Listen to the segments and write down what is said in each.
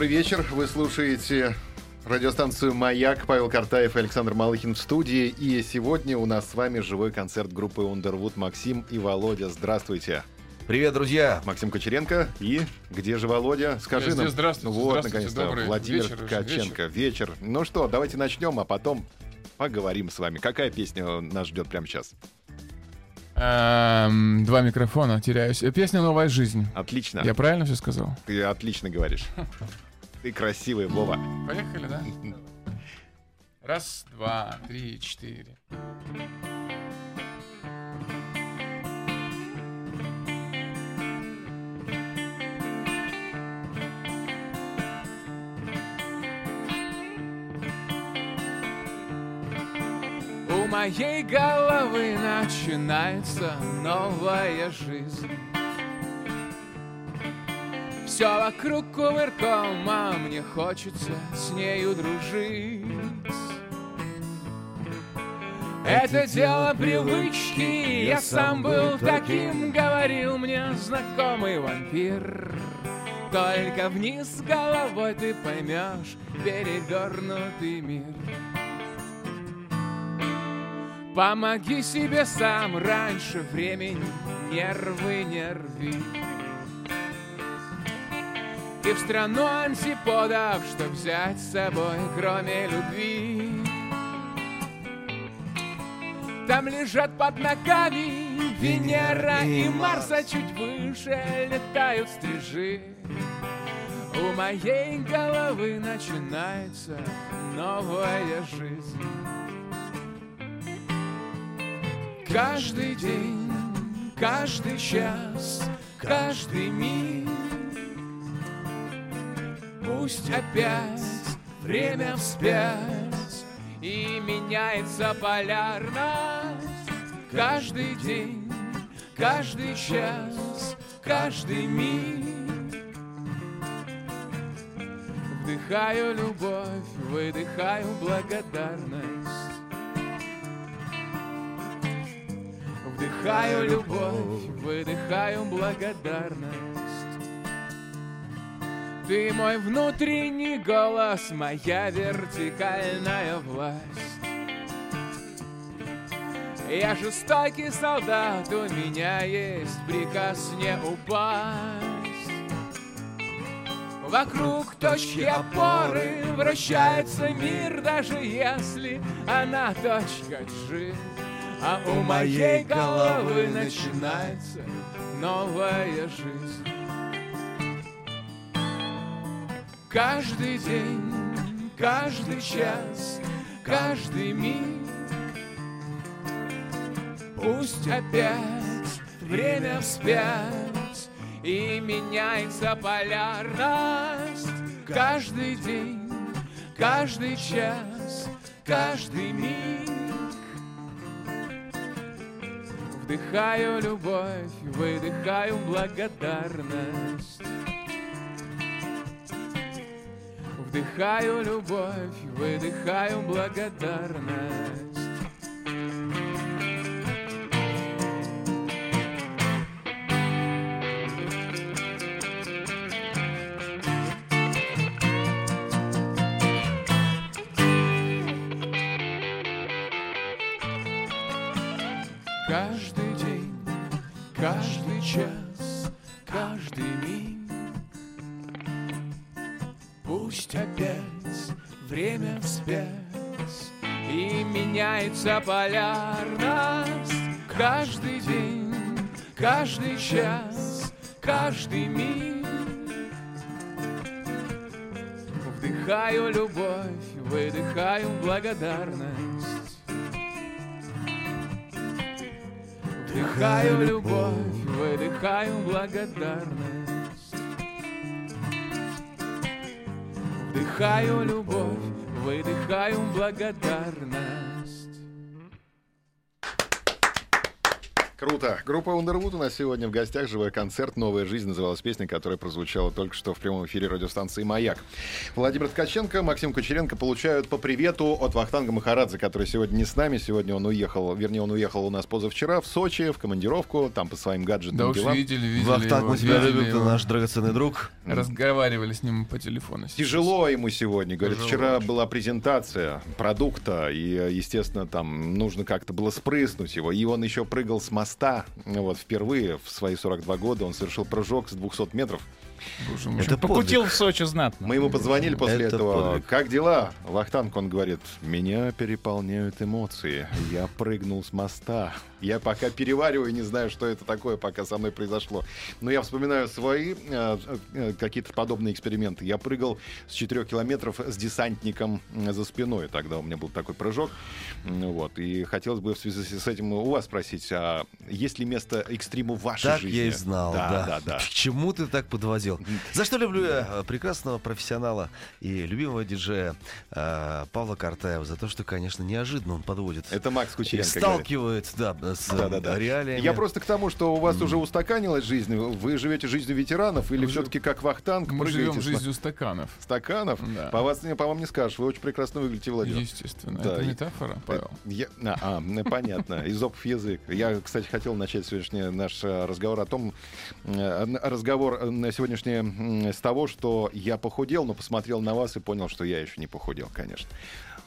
Добрый вечер. Вы слушаете радиостанцию «Маяк». Павел Картаев и Александр Малыхин в студии. И сегодня у нас с вами живой концерт группы Underwood Максим и Володя. Здравствуйте. Привет, друзья! Максим Кучеренко. И где же Володя? Скажи Я нам. Здравствуйте, Вот, здравствуйте, наконец-то, добрый Владимир вечер Ткаченко. Вечер. Ну что, давайте начнем, а потом поговорим с вами. Какая песня нас ждет прямо сейчас? Эм, два микрофона, теряюсь. Э, Песня «Новая жизнь». Отлично. Я правильно все сказал? Ты отлично говоришь. Ты красивый, Вова. Поехали, да? Раз, два, три, четыре. У моей головы начинается новая жизнь. Все вокруг кувырком, а мне хочется с нею дружить. Это дело привычки, я сам был таким, говорил мне знакомый вампир. Только вниз головой ты поймешь перевернутый мир. Помоги себе сам раньше времени, нервы не рви. Ты в страну антиподов, что взять с собой, кроме любви. Там лежат под ногами Венера и Марс, а чуть выше летают стрижи. У моей головы начинается новая жизнь. Каждый день, каждый час, каждый миг Пусть опять время вспять И меняется полярность. Каждый день, каждый час, каждый миг. Вдыхаю любовь, выдыхаю благодарность. Вдыхаю любовь, выдыхаю благодарность. Ты мой внутренний голос, моя вертикальная власть. Я жестокий солдат, у меня есть приказ не упасть. Вокруг точки опоры вращается мир, даже если она точка G. А у моей головы начинается новая жизнь. Каждый день, каждый час, каждый миг. Пусть опять время вспять И меняется полярность. Каждый день, каждый час, каждый миг. Вдыхаю любовь, выдыхаю благодарность. Вдыхаю любовь, выдыхаю благодарность. за полярность Каждый день, каждый час, каждый миг. Вдыхаю любовь, выдыхаю благодарность. Вдыхаю любовь, выдыхаю благодарность. Вдыхаю любовь, выдыхаю благодарность. Круто. Группа Underwood у нас сегодня в гостях. Живой концерт «Новая жизнь» называлась песня, которая прозвучала только что в прямом эфире радиостанции «Маяк». Владимир Ткаченко, Максим Кучеренко получают по привету от Вахтанга Махарадзе, который сегодня не с нами. Сегодня он уехал, вернее, он уехал у нас позавчера в Сочи, в командировку, там по своим гаджетам Да уж делам. видели, видели Вахтанг, его, мы тебя любим, ты наш драгоценный друг. Разговаривали с ним по телефону. сейчас. Тяжело ему сегодня. Говорит, Тяжело вчера была презентация продукта, и, естественно, там нужно как-то было спрыснуть его. И он еще прыгал с моста. Вот впервые в свои 42 года он совершил прыжок с 200 метров. Боже мой. Это Покутил подвиг. в Сочи знатно. Мы ему позвонили после Это этого. подвиг. Как дела? Вахтанг, он говорит, меня переполняют эмоции. Я прыгнул с моста. Я пока перевариваю, не знаю, что это такое, пока со мной произошло. Но я вспоминаю свои э, э, какие-то подобные эксперименты. Я прыгал с 4 километров с десантником э, за спиной. Тогда у меня был такой прыжок. Вот. И хотелось бы в связи с этим у вас спросить, а есть ли место экстриму в вашей Так жизни? я и знал, да. да. Да, да, К чему ты так подводил? За что люблю я э, прекрасного профессионала и любимого диджея Павла Картаева? За то, что, конечно, неожиданно он подводит. Это Макс и Кучеренко говорит. сталкивает, да, с э, Да-да-да. реалиями. Я просто к тому, что у вас уже устаканилась жизнь. Вы живете жизнью ветеранов или Мы все-таки как Вахтанг Мы живем с жизнью стаканов. стаканов? Да. По, вас, по вам не скажешь. Вы очень прекрасно выглядите, Владимир. Естественно. Да, Это метафора, Павел. Я- а, а, понятно. Изопов язык. Я, кстати, хотел начать сегодняшний наш э, разговор о том, э, разговор э, на сегодняшний с того, что я похудел, но посмотрел на вас и понял, что я еще не похудел, конечно.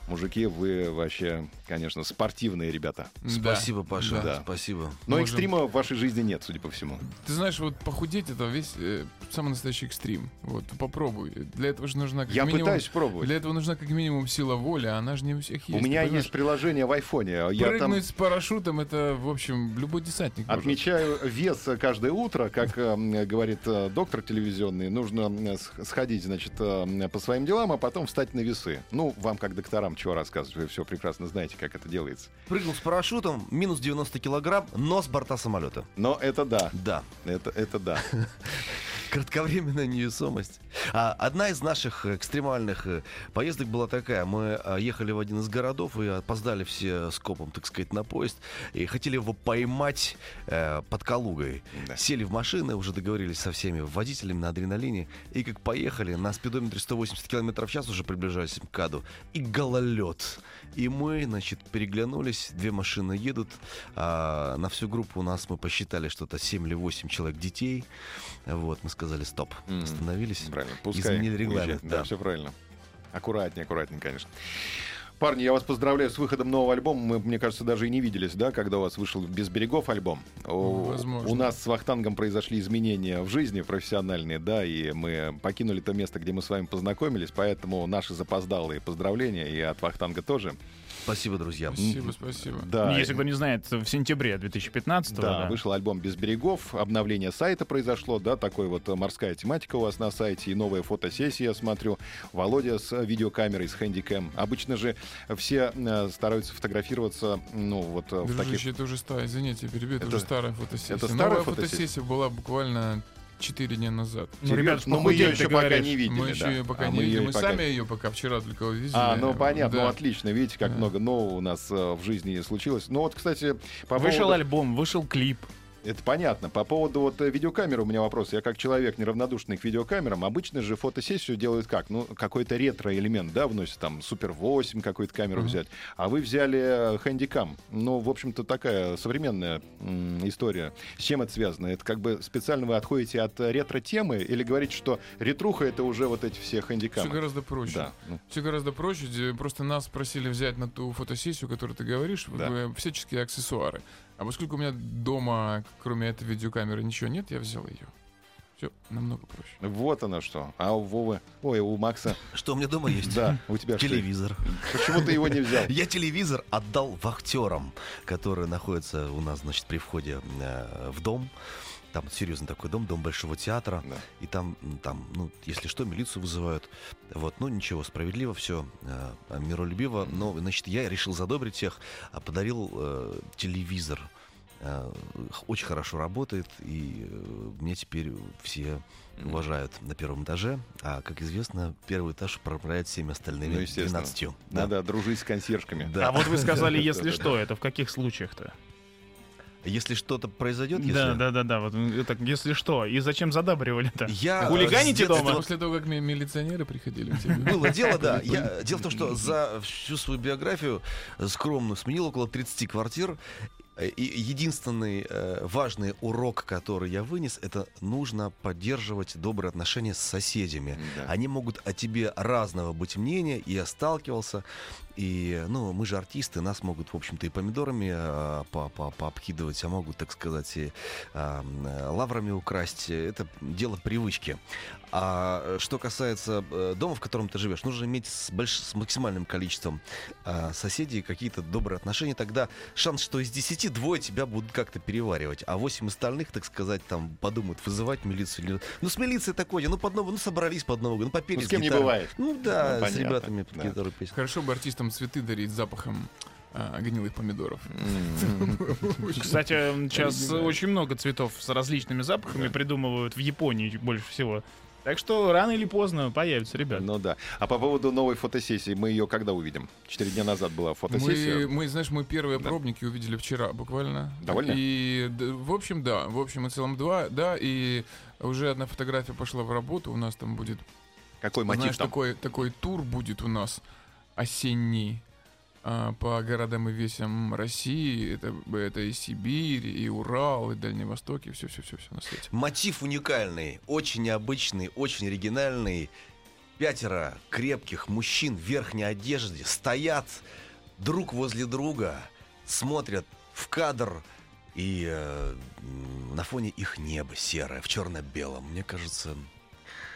Мужики, вы вообще, конечно, спортивные ребята. Да. Спасибо, Паша, Да. спасибо. Но Можем- экстрима в вашей жизни нет, судя по всему. Ты знаешь, вот похудеть это весь э, самый настоящий экстрим. Вот попробуй. Для этого же нужна как Я минимум. пытаюсь пробовать. Для этого нужна как минимум сила воли, а она же не у всех есть. У меня есть приложение в айфоне. Я Прыгнуть там с парашютом это, в общем, любой десантник. может. отмечаю вес каждое утро, как э, говорит э, доктор телевизионный. Нужно э, сходить, значит, э, по своим делам, а потом встать на весы. Ну, вам как докторам чего рассказывать, вы все прекрасно знаете, как это делается. Прыгнул с парашютом, минус 90 килограмм, но с борта самолета. Но это да, Да. это, это да. Кратковременная невесомость. А, одна из наших экстремальных э, поездок была такая. Мы а, ехали в один из городов и опоздали все с копом, так сказать, на поезд. И хотели его поймать э, под Калугой. Да. Сели в машины, уже договорились со всеми водителями на адреналине. И как поехали, на спидометре 180 км в час уже приближались к КАДу. И гололед. И мы, значит, переглянулись. Две машины едут. а, на всю группу у нас мы посчитали что-то 7 или 8 человек детей. Вот, мы сказали стоп. М, Остановились. Правильно, пускай Изменили регламент. Да, да. все правильно. Аккуратнее, аккуратнее, конечно. Парни, я вас поздравляю с выходом нового альбома. Мы, мне кажется, даже и не виделись, да, когда у вас вышел «Без берегов» альбом. Возможно. У нас с Вахтангом произошли изменения в жизни профессиональные, да, и мы покинули то место, где мы с вами познакомились, поэтому наши запоздалые поздравления и от Вахтанга тоже. Спасибо, друзья. Спасибо, спасибо. Да, Ну, Если кто не знает, в сентябре 2015 Да, да, вышел альбом «Без берегов», обновление сайта произошло, да, такой вот э, морская тематика у вас на сайте, и новая фотосессия, я смотрю, Володя с э, видеокамерой, с хэндикэм. Обычно же все э, стараются фотографироваться, ну, вот э, в таких... Дружище, это уже старая, извините, перебью, это, Это- уже старая фотосессия. это старая Новая фотосессия? фотосессия была буквально 4 дня назад. Ну, ребят, Но мы ее еще ты пока говоришь. не видели, мы еще да. ее пока А не мы видели. Мы пока- сами ее пока вчера только увидели. А, ну понятно, Да. ну отлично. Видите, как Да. много нового у нас э, в жизни случилось. Ну вот, кстати, по Вышел поводу... альбом, вышел клип. Это понятно. По поводу вот э, видеокамеры у меня вопрос. Я как человек неравнодушный к видеокамерам, обычно же фотосессию делают как? Ну, какой-то ретро-элемент, да, вносят там Супер 8 какую-то камеру Мгм. взять. А вы взяли хэндикам. Ну, в общем-то, такая современная м, история. С чем это связано? Это как бы специально вы отходите от ретро-темы или говорите, что ретруха — это уже вот эти все Все хэндикамы? гораздо проще. Да. ну, Все гораздо проще. Просто нас просили взять на ту фотосессию, которую ты говоришь, Да. всяческие аксессуары. А поскольку у меня дома, кроме этой видеокамеры, ничего нет, я взял ее. Все намного проще. Вот оно что. А у Вовы... Ой, у Макса... Что у меня дома есть? Да, у тебя что? Телевизор. Почему ты его не взял? Я телевизор отдал вахтерам, которые находятся у нас, значит, при входе э, в дом. Там серьезный такой дом, дом Большого театра. Да. И там, там, ну, если что, милицию вызывают. Вот, ну, ничего, справедливо все, э, миролюбиво. Но, значит, я решил задобрить всех, а подарил э, телевизор э, очень хорошо работает, и э, меня теперь все уважают на первом этаже, а, как известно, первый этаж управляет всеми остальными Ну, естественно. 12. Да. Надо дружить с консьержками. Да. А вот вы сказали, если что, это в каких случаях-то? Если что-то произойдет, если... Да, да, да, да. Вот м, так, если что, и зачем задабривали-то? Я, э, Хулиганите дома? После того, как ми- милиционеры приходили к тебе. Было дело, да. Я, дело в том, что за всю свою биографию скромную сменил около 30 квартир. И единственный э, важный урок, который я вынес, это нужно поддерживать добрые отношения с соседями. Да. Они могут о тебе разного быть мнения, и я сталкивался. И, ну, мы же артисты, нас могут, в общем-то, и помидорами э, по- по- пообкидывать, а могут, так сказать, и э, э, лаврами украсть. Это дело привычки. А что касается э, дома, в котором ты живешь, нужно иметь с, больш- с максимальным количеством э, соседей какие-то добрые отношения. Тогда шанс, что из 10 двое тебя будут как-то переваривать, а 8 остальных, так сказать, там подумают, вызывать милицию. или- Ну, с милицией такое, ну, под Новый, ну, собрались под год, ну, попели Ну, с с кем не гитарой. бывает. Ну, да, Ну, с понятно, ребятами под да. гитару песни. Хорошо бы артистам цветы дарить запахом а, гнилых помидоров. Кстати, сейчас очень много цветов с различными запахами придумывают в Японии больше всего. Так что рано или поздно появятся ребята. Ну да. А по поводу новой фотосессии, мы ее когда увидим? Четыре дня назад была Мы, фотосессия. мы, знаешь, мы первые Да. пробники увидели вчера буквально. Довольны? И, в общем, да. В общем и целом два, да. И уже одна фотография пошла в работу. У нас там будет, Какой мотив знаешь, там? такой, такой тур будет у нас осенний а, по городам и весям России. Это, это и Сибирь, и Урал, и Дальний Восток, и все-все-все на свете. Мотив уникальный, очень необычный, очень оригинальный. Пятеро крепких мужчин в верхней одежде стоят друг возле друга, смотрят в кадр, и э, на фоне их небо серое, в черно-белом. Мне кажется...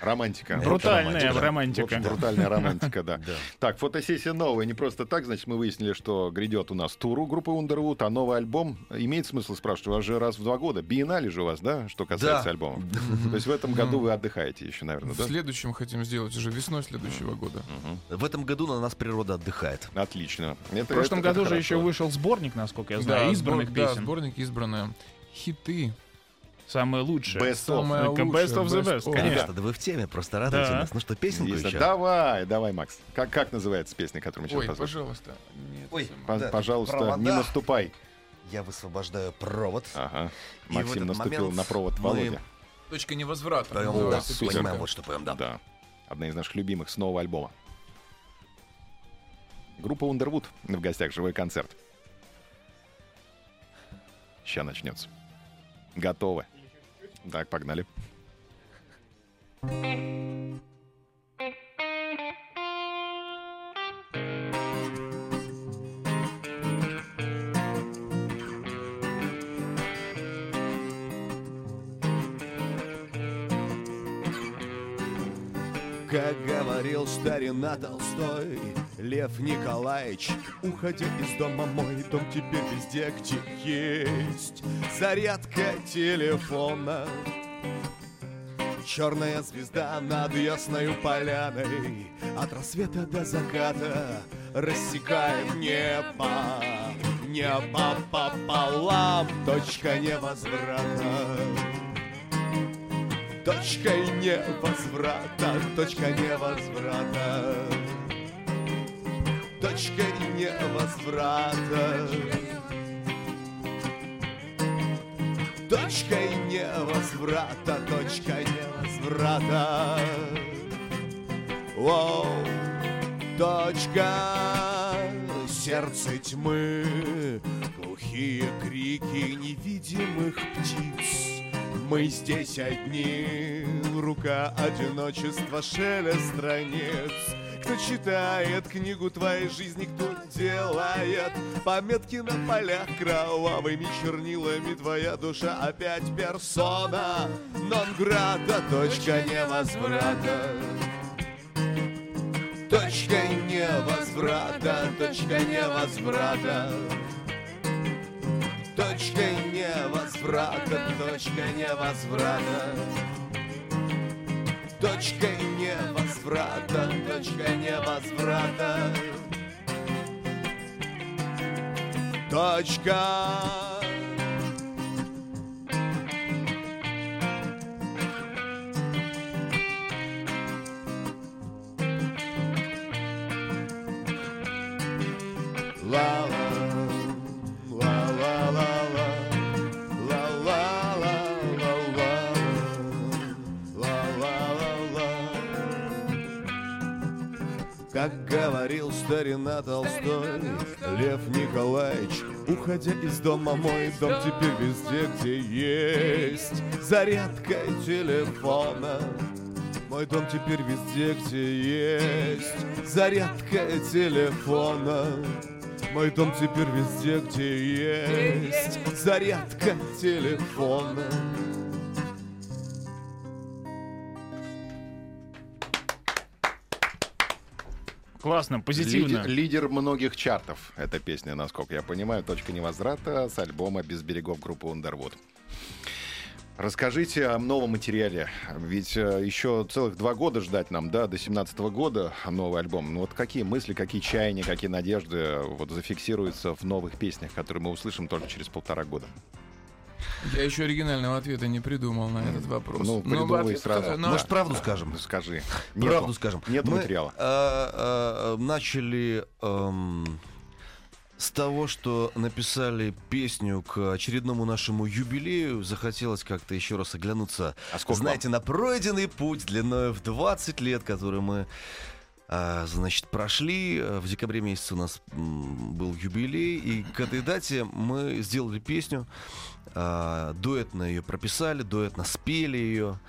Романтика. Брутальная романтика. В романтика. брутальная романтика, да. Так, фотосессия новая, не просто так, значит, мы выяснили, что грядет у нас тур у группы Underwood, а новый альбом имеет смысл спрашивать, у вас же раз в два года. Биеннале же у вас, да, что касается Да. альбома? То есть в этом году вы отдыхаете еще, наверное, В да? следующем хотим сделать уже весной следующего года. В этом году на нас природа отдыхает. Отлично. В прошлом году же еще вышел сборник, насколько я знаю, Да, избранных сбор- да, песен. сборник избранные. Хиты. Самые лучшие. Best of. Самое лучшее, best of the best, конечно. Ребята, да вы в теме, просто радуйте Да. нас. Ну что, песенку Если- еще? Давай, давай, Макс. Как, как называется песня, которую мы сейчас Ой, послушаем? пожалуйста. Нет, Ой, Пож- Да, Пожалуйста, провода. не наступай. Я высвобождаю провод. Ага. И Максим наступил на провод мы- Володя. Точка невозврата. Поем, О, да, супер. понимаем, вот что поем, да. Да. Одна из наших любимых с нового альбома. Группа Underwood в гостях живой концерт. Сейчас начнется. Готовы. Так, погнали. Как говорил старина Толстой, Лев Николаевич, уходя из дома мой, дом теперь везде, где есть зарядка телефона. Черная звезда над ясною поляной От рассвета до заката рассекает небо. Небо пополам, точка невозврата Точка невозврата, точка невозврата. Точка невозврата. Точка невозврата, точка невозврата. Воу, точка. Сердце тьмы Глухие крики невидимых птиц мы здесь одни, рука одиночества, шелест страниц. Кто читает книгу твоей жизни, кто делает пометки на полях кровавыми чернилами, твоя душа опять персона, нон-грата, точка невозврата. Точка невозврата, точка невозврата. Точка невозврата, Точка невозврата, точка невозврата. Точка невозврата, точка невозврата. Точка. Love. Как говорил старина Толстой, Лев Николаевич, уходя из дома мой, дом теперь везде, где есть зарядка телефона. Мой дом теперь везде, где есть зарядка телефона. Мой дом теперь везде, где есть зарядка телефона. Классно, позитивно. Лидер, лидер многих чартов. Эта песня, насколько я понимаю, «Точка невозврата» с альбома «Без берегов» группы Underwood. Расскажите о новом материале. Ведь э, еще целых два года ждать нам, да, до 17 года новый альбом. Ну вот какие мысли, какие чаяния, какие надежды э, вот зафиксируются в новых песнях, которые мы услышим только через полтора года? Я еще оригинального ответа не придумал на этот вопрос. Ну, Но придумай ответ- сразу. ну, Может, правду скажем? Ну, Скажи. Правду Нету. скажем. Нет Мы, материала. э, э, начали эм, с того, что написали песню к очередному нашему юбилею. Захотелось как-то еще раз оглянуться, А сколько знаете, на пройденный путь длиной в 20 лет, который мы значит, прошли. В декабре месяце у нас был юбилей, и к этой дате мы сделали песню. а, дуэтно ее прописали, дуэтно спели ее.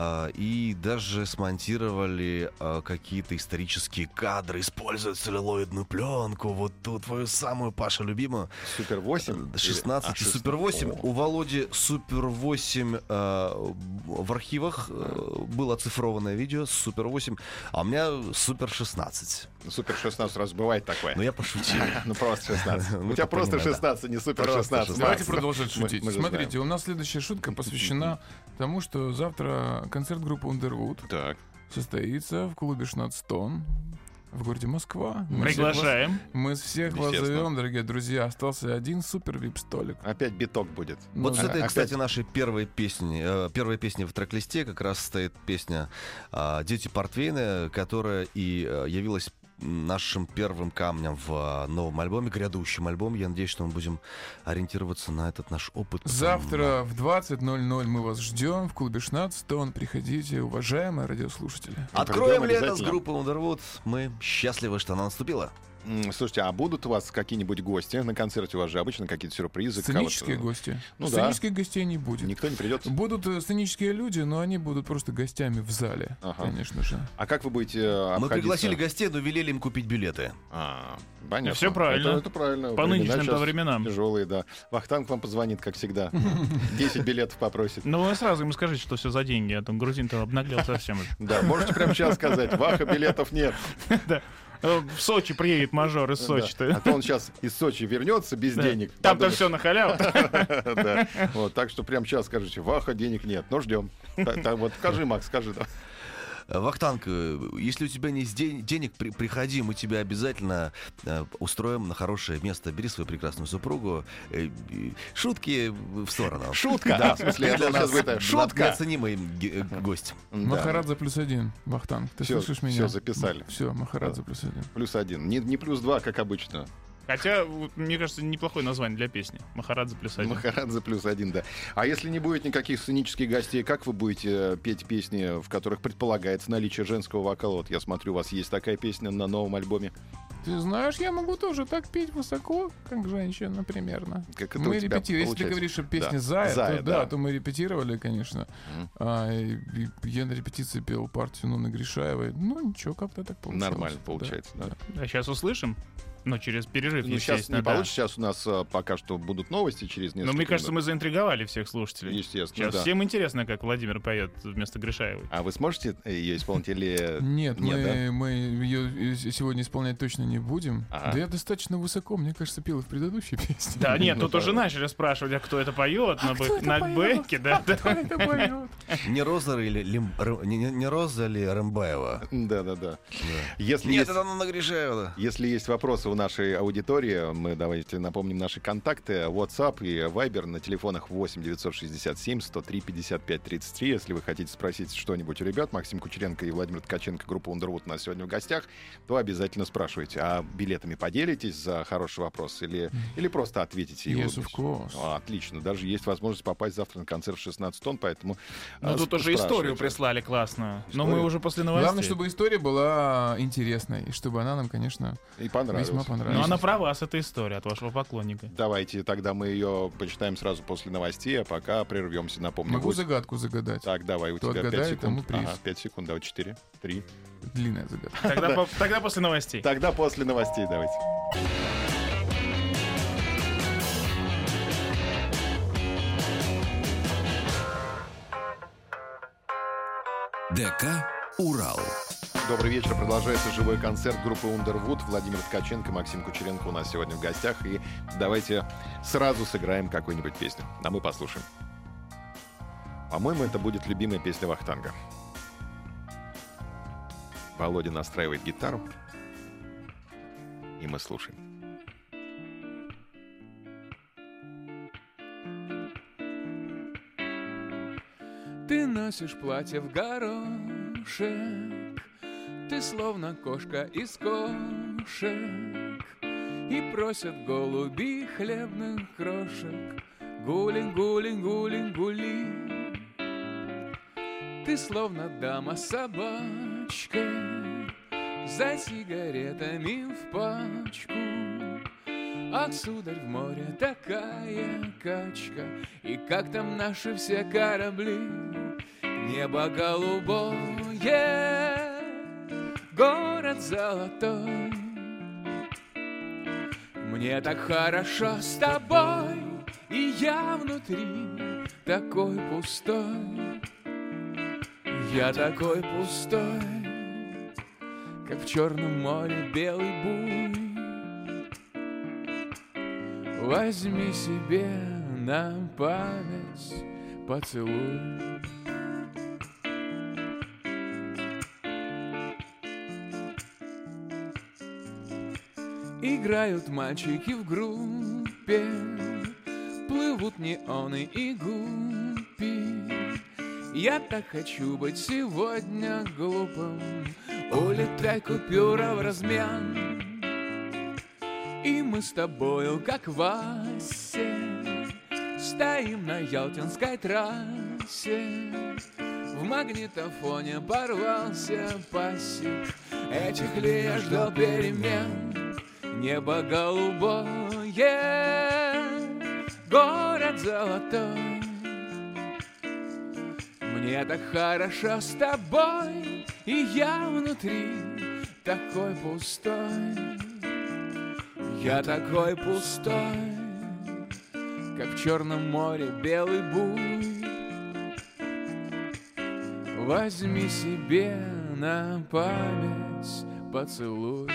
А, И даже смонтировали а, какие-то исторические кадры, используя целлулоидную пленку. Вот ту твою самую, Паша, любимую. Супер 8? 16 и Супер 8. У Володи Супер 8 э, в архивах э, было оцифрованное видео с Супер 8, а у меня Супер 16. Супер 16 раз бывает такое. Но я пошутил. Ну просто 16. Ну, У тебя просто понимаю, да. 16, не супер Просто 16. 16. Давайте продолжать шутить. Смотрите, у нас следующая шутка посвящена тому, что завтра концерт группы Underwood состоится в клубе Шнатстон в городе Москва. Мы всех вас- Приглашаем. Мы всех вас зовем, дорогие друзья. Остался один супер вип-столик. Опять биток будет. Вот с Ну, этой, опять- кстати, нашей первой песни, э, первой песни в трек-листе как раз стоит песня а, «Дети Портвейна», которая и э, явилась нашим первым камнем в а, новом альбоме, грядущем альбоме. Я надеюсь, что мы будем ориентироваться на этот наш опыт. Завтра в 20.00 мы вас ждем в клубе Шнатстон. Приходите, уважаемые радиослушатели. Откроем лето с группой Underwood. Мы счастливы, что она наступила. Слушайте, а будут у вас какие-нибудь гости на концерте? У вас же обычно какие-то сюрпризы. Сценические кого-то- гости. Ну да. Сценических гостей не будет. Никто не придет? Будут э, сценические люди, но они будут просто гостями в зале, Ага. конечно же. А как вы будете э, Мы обходиться? пригласили гостей, но велели им купить билеты. А, понятно. Всё правильно. Это, это правильно. По нынешним-то щас временам. Тяжелые, да. Вахтанг вам позвонит, как всегда. 10 билетов попросит. Ну, вы сразу ему скажите, что все за деньги, а то грузин-то обнаглел совсем. уже. Да, можете прямо сейчас сказать. Ваха, билетов нет. Э, В Сочи приедет мажор из Да. Сочи-то. А то он сейчас из Сочи вернется без Да. денег. Там-то все на халяву. Да. Вот, так что прямо сейчас скажите, Ваха, денег нет, но ждем. Так, так вот, скажи, Макс, скажи. Э, Вахтанг, э, если у тебя нет ден- денег, при- приходи, мы тебя обязательно э, устроим на хорошее место. Бери свою прекрасную супругу. Э, Шутки в сторону. Шутка. Да, в смысле, для нас шутка. неоценимый гость. Махарадзе плюс один, Вахтанг. Ты слышишь меня? всё записали. Все, Махарадзе плюс один. Плюс один. Не плюс два, как обычно. Хотя, мне кажется, неплохое название для песни. Махарадзе плюс один. Махарадзе плюс один, да. А если не будет никаких сценических гостей, как вы будете э, петь песни, в которых предполагается наличие женского вокала? Вот я смотрю, у вас есть такая песня на новом альбоме. Ты знаешь, я могу тоже так петь высоко, как женщина, примерно. Как это мы репетировали. Если ты говоришь, что песня Да. «Зая», «Зая», то, да, да. то мы репетировали, конечно. Мгм. А, и- и я на репетиции пел партию Нуны Гришаевой. Ну, ничего, как-то так получилось. Нормально Да, получается, да. А сейчас услышим? Ну, через перерыв, Ну, сейчас не да. получится, сейчас у нас э, пока что будут новости через несколько Но мне кажется, минут. мы заинтриговали всех слушателей. Естественно, Сейчас да. всем интересно, как Владимир поет вместо Гришаевой. А вы сможете ее исполнить или... Нет, Нет, мы, да? мы ее сегодня исполнять точно не будем. Ага. Да я достаточно высоко, мне кажется, пел и в предыдущей песне. Да, нет, Ну, тут уже да. начали спрашивать, а кто это поет на, кто на бэке, да, да. Кто это поет? Не Роза или Лим- не, Роза ли Рымбаева? Да-да-да. Если Нет, есть... это она Гришаева. Если есть вопросы у нашей аудитории, мы давайте напомним наши контакты. WhatsApp и Viber на телефонах 8 967 103 55 33. Если вы хотите спросить что-нибудь у ребят, Максим Кучеренко и Владимир Ткаченко, группа Underwood у нас сегодня в гостях. то обязательно спрашивайте. А билетами поделитесь за хороший вопрос или, или просто ответите? Yes, of course. А, отлично. Даже есть возможность попасть завтра на концерт в 16 тонн, поэтому... Ну, а, тут уже историю прислали классную. Но Историю? мы уже после новостей. Главное, чтобы история была интересной, и чтобы она нам, конечно, И понравилось. весьма Ну, она про вас, эта история от вашего поклонника. Давайте тогда мы ее почитаем сразу после новостей, а пока прервемся, напомню. Могу Гусь- загадку загадать. Так, давай, у Кто тебя 5 отгадает, тому секунд. приз. Ага, 5 секунд, давай 4, 3. Длинная загадка. Тогда, по- тогда после новостей. Тогда после новостей давайте. ДК «Урал». Добрый вечер. Продолжается живой концерт группы Underwood. Владимир Ткаченко, Максим Кучеренко у нас сегодня в гостях. И давайте сразу сыграем какую-нибудь песню. А мы послушаем. По-моему, это будет любимая песня Вахтанга. Володя настраивает гитару. И мы слушаем. Ты носишь платье в горошек, Ты словно кошка из кошек, И просят голуби хлебных крошек. Гулин, гулин, гулин, гули. Ты словно дама собачка, За сигаретами в пачку. Ах, сударь, в море такая качка, И как там наши все корабли? Небо голубое, город золотой. Мне так хорошо с тобой, И я внутри такой пустой. Я такой пустой, как в Черном море белый буй. Возьми себе на память поцелуй. Играют мальчики в группе, плывут неоны и гуппи. Я так хочу быть сегодня глупым, улетай купюра в размен. И мы с тобою, как Вася, Стоим на Ялтинской трассе. В магнитофоне порвался пассив. Этих ли я ждал перемен? Небо голубое, город золотой. Мне так хорошо с тобой, И я внутри такой пустой. Я такой пустой, как в Черном море белый буй. Возьми себе на память поцелуй.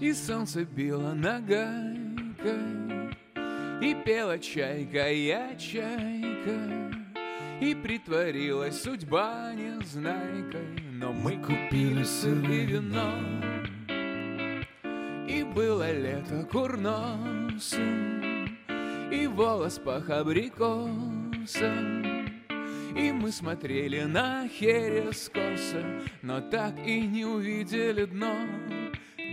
И солнце било нагайкой, И пела чайка, я чайка, И притворилась судьба незнайкой, Но мы купили сыр и вино, И было лето курносом, И волос пах абрикосом, и мы смотрели на Херес но так и не увидели дно.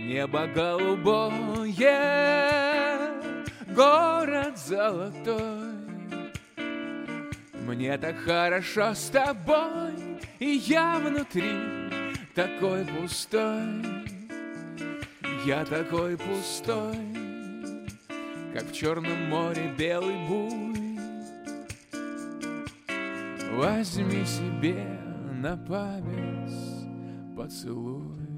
Небо голубое, город золотой. Мне так хорошо с тобой, и я внутри такой пустой. Я такой пустой, как в Черном море белый буй. Возьми себе на память поцелуй.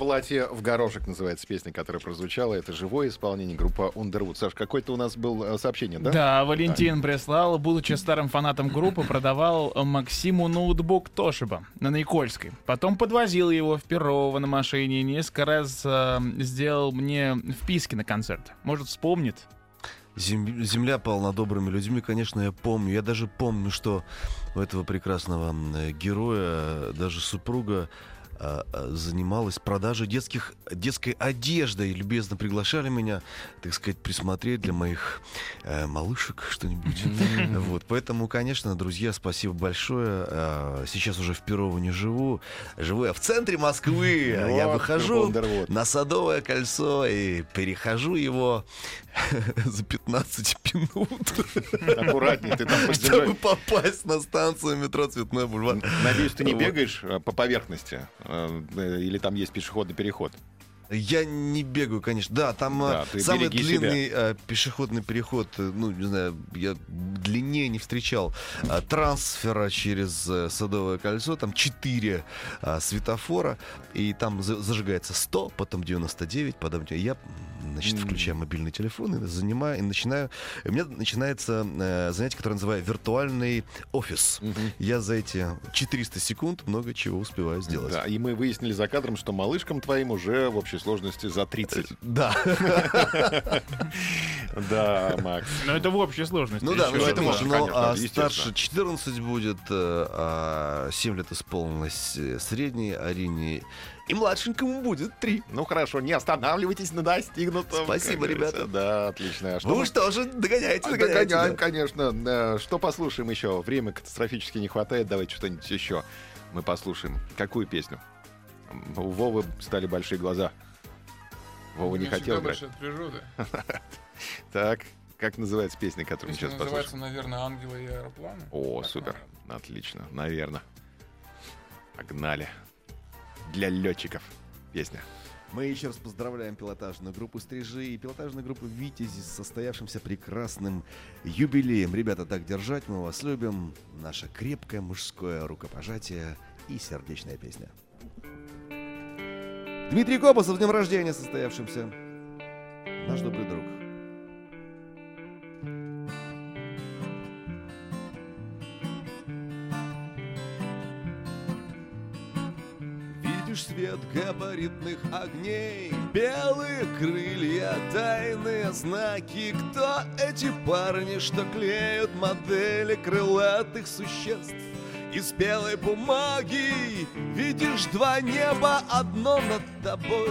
«Платье в горошек» называется песня, которая прозвучала. Это живое исполнение группы Underwood. Саш, какое-то у нас было э, сообщение, да? Да, Валентин прислал, будучи старым фанатом группы, продавал Максиму ноутбук Тошиба на Никольской. Потом подвозил его в Перово на машине несколько раз э, сделал мне вписки на концерт. Может, вспомнит? Зем- Земля полна добрыми людьми, конечно, я помню. Я даже помню, что у этого прекрасного героя даже супруга занималась продажей детских, детской одежды и любезно приглашали меня, так сказать, присмотреть для моих э, малышек что-нибудь. Вот, поэтому, конечно, друзья, спасибо большое. А, Сейчас уже в Перово не живу. Живу я в центре Москвы. Я выхожу на Садовое кольцо и перехожу его за 15 минут, Аккуратнее, ты там чтобы попасть на станцию метро Цветной бульвар. Надеюсь, ты не бегаешь э, по поверхности? Э, э, Или там есть пешеходный переход? Я не бегаю, конечно. Да, там Да, ты самый длинный э, пешеходный переход, э, ну, не знаю, я длиннее не встречал э, трансфера через э, Садовое кольцо. Там 4 светофора, и там за- зажигается 100, потом 99, потом... Я, значит, включаю мобильный телефон и занимаю, и начинаю... У меня начинается э, занятие, которое называю виртуальный офис. Я за эти 400 секунд много чего успеваю сделать. Да, и мы выяснили за кадром, что малышкам твоим уже в общей сложности за 30. Да. Да, Макс. Но это в общей сложности. Ну да, ну это можно, конечно, а старше 14 будет, э, а 7 лет исполнилось э, средней Арине, и младшенькому будет 3. Ну хорошо, не останавливайтесь на достигнутом. Спасибо, ребята. Да, отлично. Что Вы мы- что же, догоняете, А, догоняете. Догоняем, да. конечно. Что послушаем еще? Время катастрофически не хватает. Давайте что-нибудь еще мы послушаем. Какую песню? У Вовы стали большие глаза. Вова не хотел играть. от природы. Так, как называется песня, которую мы сейчас называется, послушаем? наверное, «Ангелы и аэропланы». О, Так, супер. наверное. Отлично. Наверное. Погнали. Для летчиков песня. Мы еще раз поздравляем пилотажную группу «Стрижи» и пилотажную группу «Витязи» с состоявшимся прекрасным юбилеем. Ребята, так держать, мы вас любим. Наше крепкое мужское рукопожатие и сердечная песня. Дмитрий Кобасов, с днем рождения состоявшимся. Наш добрый друг. Видишь свет габаритных огней Белые крылья, тайные знаки Кто эти парни, что клеют модели крылатых существ из белой бумаги. Видишь два неба, одно над тобой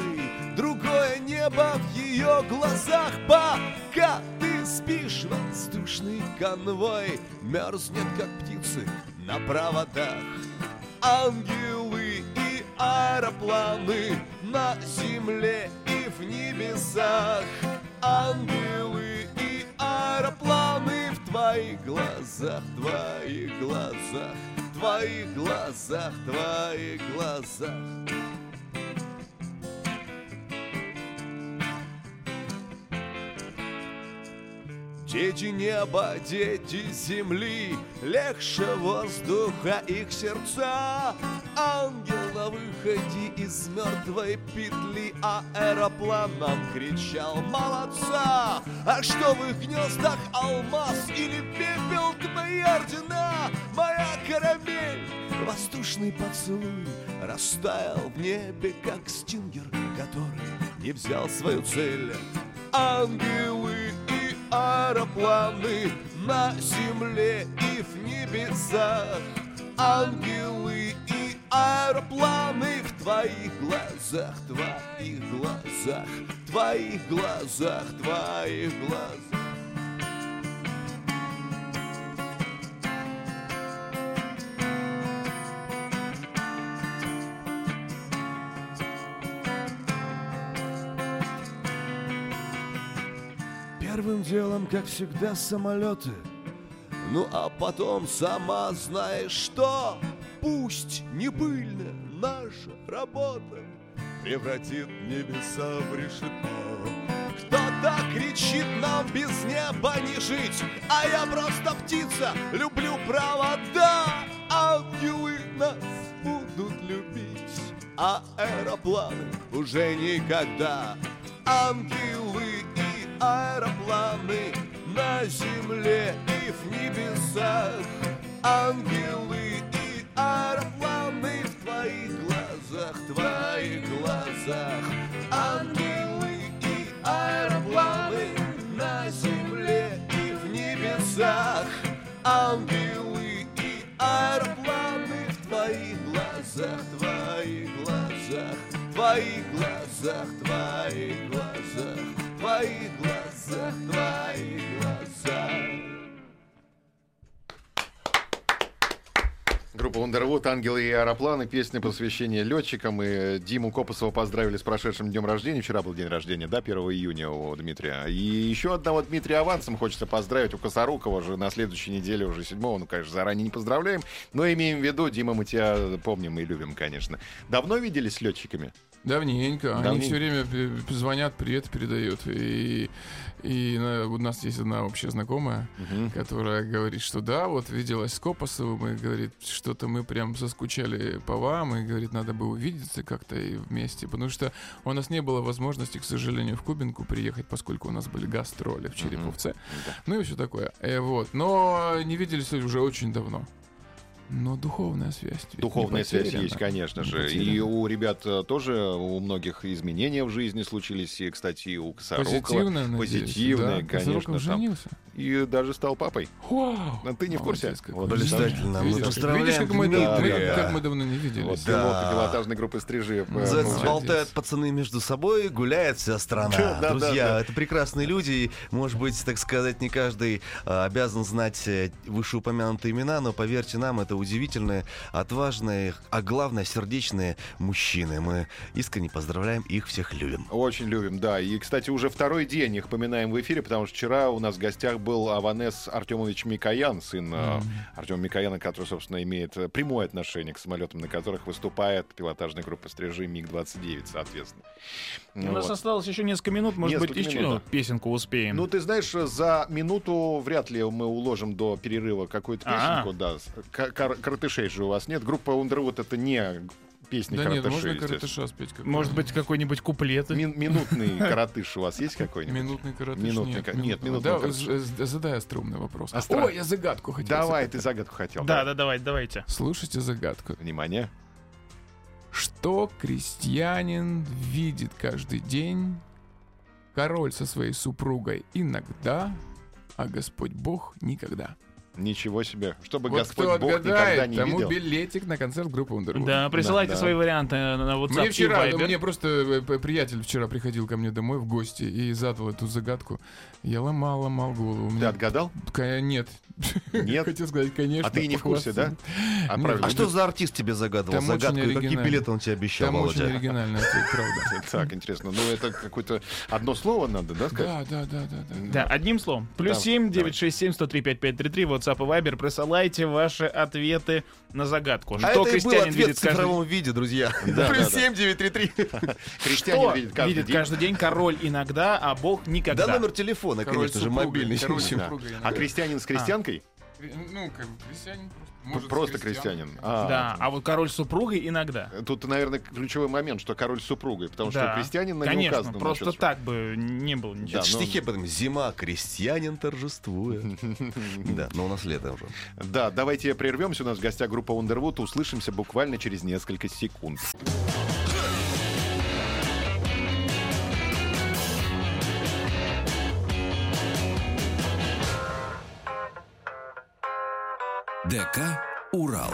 Другое небо в ее глазах. Пока ты спишь, воздушный конвой Мерзнет, как птицы на проводах. Ангелы и аэропланы на земле и в небесах. Ангелы и аэропланы в твоих глазах, твоих глазах, твоих глазах, твоих глазах. Дети неба, дети земли, легче воздуха их сердца. Ангел на выходе из мертвой петли, а аэроплан нам кричал «Молодца!» А что в их гнездах алмаз или пепел твои ордена? Моя карамель, воздушный поцелуй растаял в небе, как стингер, который не взял свою цель. Ангелы и аэропланы на земле и в небесах. Ангелы аэропланы в твоих глазах, твоих глазах, твоих глазах, твоих глазах. Первым делом, как всегда, самолеты. Ну а потом сама знаешь что. Пусть не пыльная наша работа превратит небеса в решето. Кто-то кричит нам без неба не жить, а я просто птица, люблю провода. Ангелы нас будут любить, а аэропланы уже никогда. Ангелы и аэропланы на земле и в небесах. Ангелы глазах. Ангелы и аэропланы на земле и в небесах. Ангелы и аэропланы в твоих глазах, твоих глазах, твоих глазах, твоих глазах, твоих глазах, твоих глазах. Группа Underwood, «Ангелы и аэропланы», песня посвящения летчикам. И Диму Копосова поздравили с прошедшим днем рождения. Вчера был день рождения, да, 1 июня у Дмитрия. И еще одного Дмитрия авансом хочется поздравить. У Косорукова же на следующей неделе уже 7 Ну, конечно, заранее не поздравляем. Но имеем в виду, Дима, мы тебя помним и любим, конечно. Давно виделись с летчиками? Давненько. Они Давненько. все время звонят, привет передают. И, и на- у нас есть одна общая знакомая, которая говорит, что да, вот виделась с Копосовым, и говорит, что-то мы прям заскучали по вам, и говорит, надо бы увидеться как-то и вместе, потому что у нас не было возможности, к сожалению, в Кубинку приехать, поскольку у нас были гастроли в Череповце. Ну и все такое. Э, вот. Но не виделись уже очень давно. Но духовная связь. Духовная связь есть, конечно Не же. И у ребят э, тоже, у многих изменения в жизни случились. И, кстати, у Косорукова. Позитивная, надеюсь. Позитивная, да. конечно. Там. женился. И даже стал папой. Вау! А ты не в курсе? Вот, Блистательно. Мы Видишь, поздравляем видишь, как мы, дав- мы- Да. как мы давно не виделись. Вот Да. пилотажной группы «Стрижи». э, Называется, Молодец. болтают пацаны между собой, гуляет вся страна. Да, да, Друзья, да. это прекрасные люди. и, Может быть, так сказать, не каждый а, обязан знать э, вышеупомянутые имена, но поверьте нам, это удивительные, отважные, а главное, сердечные мужчины. Мы искренне поздравляем их, всех любим. Очень любим, да. И, кстати, уже второй день их поминаем в эфире, потому что вчера у нас в гостях был Аванес Артемович Микоян, сын э, Артема Микояна, который, собственно, имеет прямое отношение к самолетам, на которых выступает пилотажная группа «Стрижи» МиГ-29, соответственно. У Ну нас вот. осталось еще несколько минут, может быть, Несколько еще минут, ну, песенку успеем. Ну, ты знаешь, за минуту вряд ли мы уложим до перерыва какую-то песенку, да. Кар- Коротышей же у вас нет. Группа Underwood это не песни Да нет, коротышей, можно коротыша спеть. как Может быть, какой-нибудь куплет. Мин- минутный коротыш у вас есть какой-нибудь? Минутный коротыш Минутный нет. ко- нет, минутный Да, задай остроумный вопрос. Остро- Ой, я загадку хотел. Давай, задать. ты загадку хотел. Да, давай. да, давайте, давайте. Слушайте загадку. Внимание. Что крестьянин видит каждый день? Король со своей супругой иногда, а Господь Бог никогда. Ничего себе. Чтобы вот Господь кто Бог никогда не тому видел. билетик на концерт группы Underwood. Да, присылайте да. свои варианты на WhatsApp Мне вчера, и Viber. мне просто э, приятель вчера приходил ко мне домой в гости и задал эту загадку. Я ломал, ломал голову. Ты меня... отгадал? Нет. Нет? Хотел сказать, конечно. А ты не в курсе, да? А. А что за артист тебе загадывал Там загадку? очень И какие оригинально. билеты он тебе обещал, Там очень Володя? оригинальный ответ, правда. Так, интересно. Ну, это какое-то одно слово надо, да, сказать? Да, да, да, да, да. Да, одним словом. Плюс Да, 7 давай. 967 103 5533 WhatsApp и Viber. Присылайте ваши ответы на загадку. А Что это и был крестьянин ответ видит в каждый цифровом виде, друзья. Да, Плюс да, да. 7 933. Крестьянин Что видит каждый видит день. каждый день король иногда, а бог никогда. Да, номер телефона, Король конечно же, супругой, мобильный. король Да. А крестьянин с крестьянкой? Ну, как бы крестьянин просто. Может, Просто с крестьянкой. крестьянин. А, Да, а вот король с супругой иногда. Тут, наверное, ключевой момент, что король с супругой, потому что Да. крестьянин на не Конечно, указано. просто насчет- так бы не было Да, ничего. Это ну- стихи потом. Зима, крестьянин торжествует. Да, но у нас лето уже. Да, давайте прервемся. У нас в гостях группа Underwood. Услышимся буквально через несколько секунд. ДК «Урал».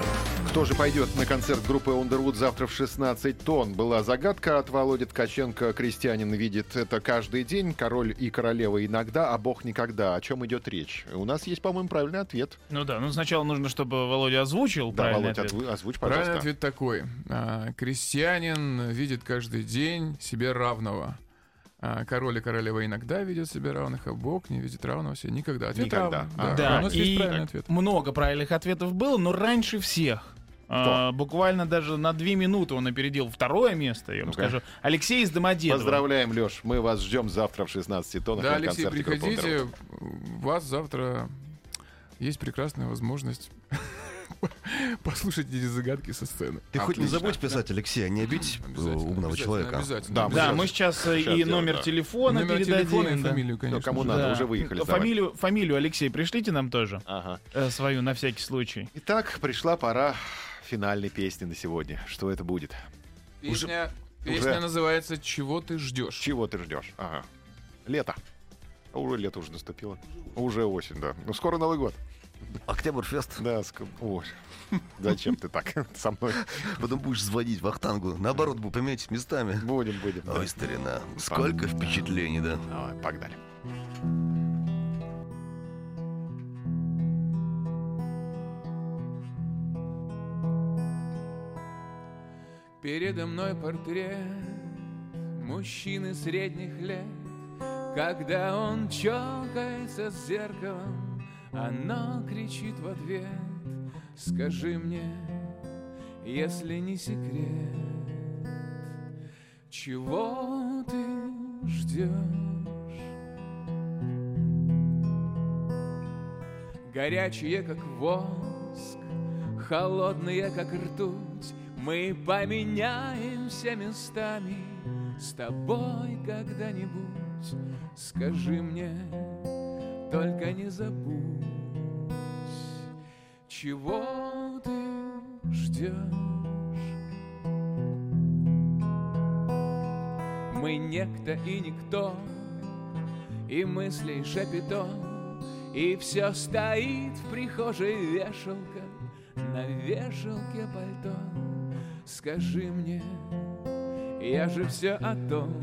Кто же пойдет на концерт группы Underwood завтра в 16 тонн? Была загадка от Володи Ткаченко. Крестьянин видит это каждый день, король и королева иногда, а бог никогда. О чем идет речь? У нас есть, по-моему, правильный ответ. Ну да, ну сначала нужно, чтобы Володя озвучил Да, правильный Володя, ответ. отву- озвучь, Правильный пожалуйста. ответ такой. А, крестьянин видит каждый день себе равного, Король и королева иногда видят себе равных, а Бог не видит равного себе никогда. Ответ Никогда. равный. А, Да, Да, у нас и есть правильный ответ. много правильных ответов было, но раньше всех. а, буквально даже на две минуты он опередил второе место, я вам Ну-ка. скажу. Алексей из Домодедова. Поздравляем, Леш. Мы вас ждем завтра в 16 тоннах Да, на Алексей, приходите. Вас завтра есть прекрасная возможность послушать эти загадки со сцены. Ты хоть не забудь писать, Алексей, а не обидь э, умного человека. Обязательно. Да, мы Да, сейчас- мы сейчас э, сейчас и номер да. телефона Номер передадим. телефона и да. фамилию, конечно. кому надо, уже выехали. Фамилию, фамилию, Алексей, пришлите нам тоже Ага. э, свою на всякий случай. Итак, пришла пора финальной песни на сегодня. Что это будет? Песня, уже- песня уже- называется «Чего ты ждешь?». Чего ты ждешь? Ага. Лето. А Уже лето уже наступило. Уже осень, да. Ну, скоро Новый год. Октябрьфест. Да, ск- ой. Зачем ты так со мной? Потом будешь звонить в Ахтангу. Наоборот, вы поменяйтесь местами. Будем, будем. да. Ой, старина, сколько впечатлений, да? Давай, погнали. Передо мной портрет мужчины средних лет, Когда он чокается с зеркалом, оно кричит в ответ, Скажи мне, если не секрет, Чего ты ждешь? Горячие, как воск, холодные, как ртуть, Мы поменяемся местами с тобой когда-нибудь. Скажи мне, только не забудь, чего ты ждешь. Мы некто и никто, и мыслей шапито, и все стоит в прихожей вешалка, на вешалке пальто. Скажи мне, я же все о том,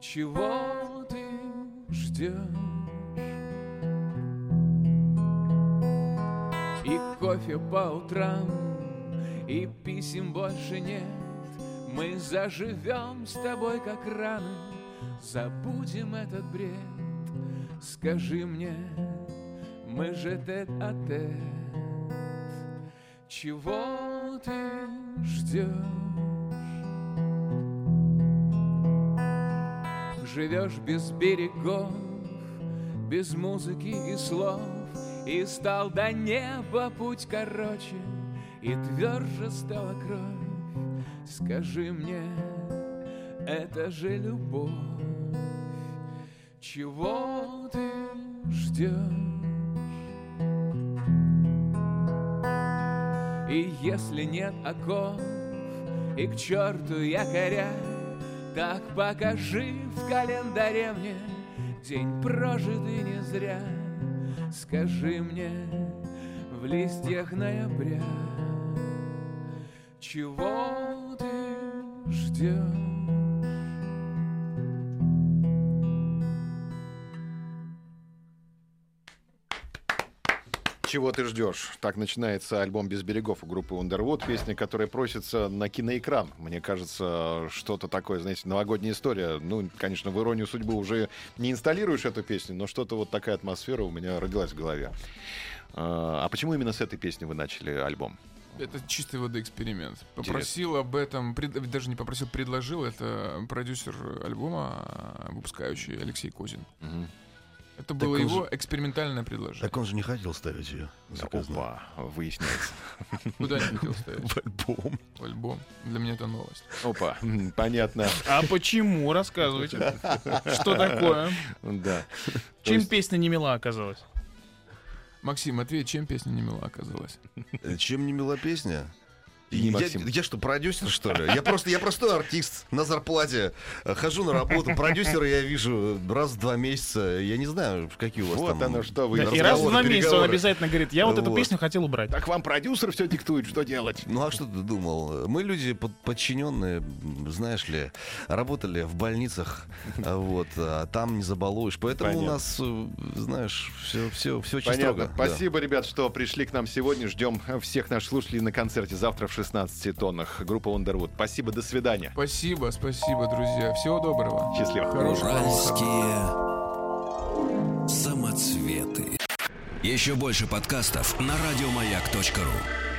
чего ждешь. И кофе по утрам, и писем больше нет. Мы заживем с тобой, как раны, забудем этот бред. Скажи мне, мы же тет а тет, чего ты ждешь? Живешь без берегов, без музыки и слов, И стал до неба путь короче, и тверже стала кровь. Скажи мне, это же любовь, чего ты ждешь? И если нет оков, и к черту якоря, так покажи в календаре мне день прожитый не зря. Скажи мне в листьях ноября, чего ты ждешь? Чего ты ждешь? Так начинается альбом «Без берегов» у группы Underwood. Песня, которая просится на киноэкран. Мне кажется, что-то такое, знаете, новогодняя история. Ну, конечно, в «Иронию судьбы» уже не инсталируешь эту песню, но что-то вот такая атмосфера у меня родилась в голове. А а почему именно с этой песни вы начали альбом? Это чистой воды эксперимент. Попросил об этом, пред- даже не попросил, предложил. Это продюсер альбома, выпускающий Алексей Козин. Мгм. Это было он его экспериментальное предложение. Так он же не хотел ставить ее. Опа, выясняется. Куда не хотел ставить? В альбом. В альбом. Для меня это новость. Опа, понятно. А почему? Рассказывайте. Что такое? Да. Чем песня не мила оказалась? Максим, ответь, чем песня не мила оказалась? Э, Чем не мила песня? Не Я, я что, продюсер, что ли? Я просто, я простой артист на зарплате. Хожу на работу. Продюсера я вижу раз в два месяца. Я не знаю, какие у вас Вот там оно что вы. Да, и раз в два месяца он обязательно говорит, я вот эту Вот. песню хотел убрать. Так вам продюсер все диктует, что делать. Ну а что ты думал? Мы люди под- подчиненные, знаешь ли, работали в больницах, а вот, а там не забалуешь. Поэтому Понятно. у нас, э, знаешь, все, все, все очень Понятно. строго. да. Спасибо, ребят, что пришли к нам сегодня. Ждем всех наших слушателей на концерте завтра в 16 тоннах. Группа Underwood. Спасибо, до свидания. Спасибо, спасибо, друзья. Всего доброго. Счастливо. Хорошего. Уральские самоцветы. Еще больше подкастов на радиомаяк.ру.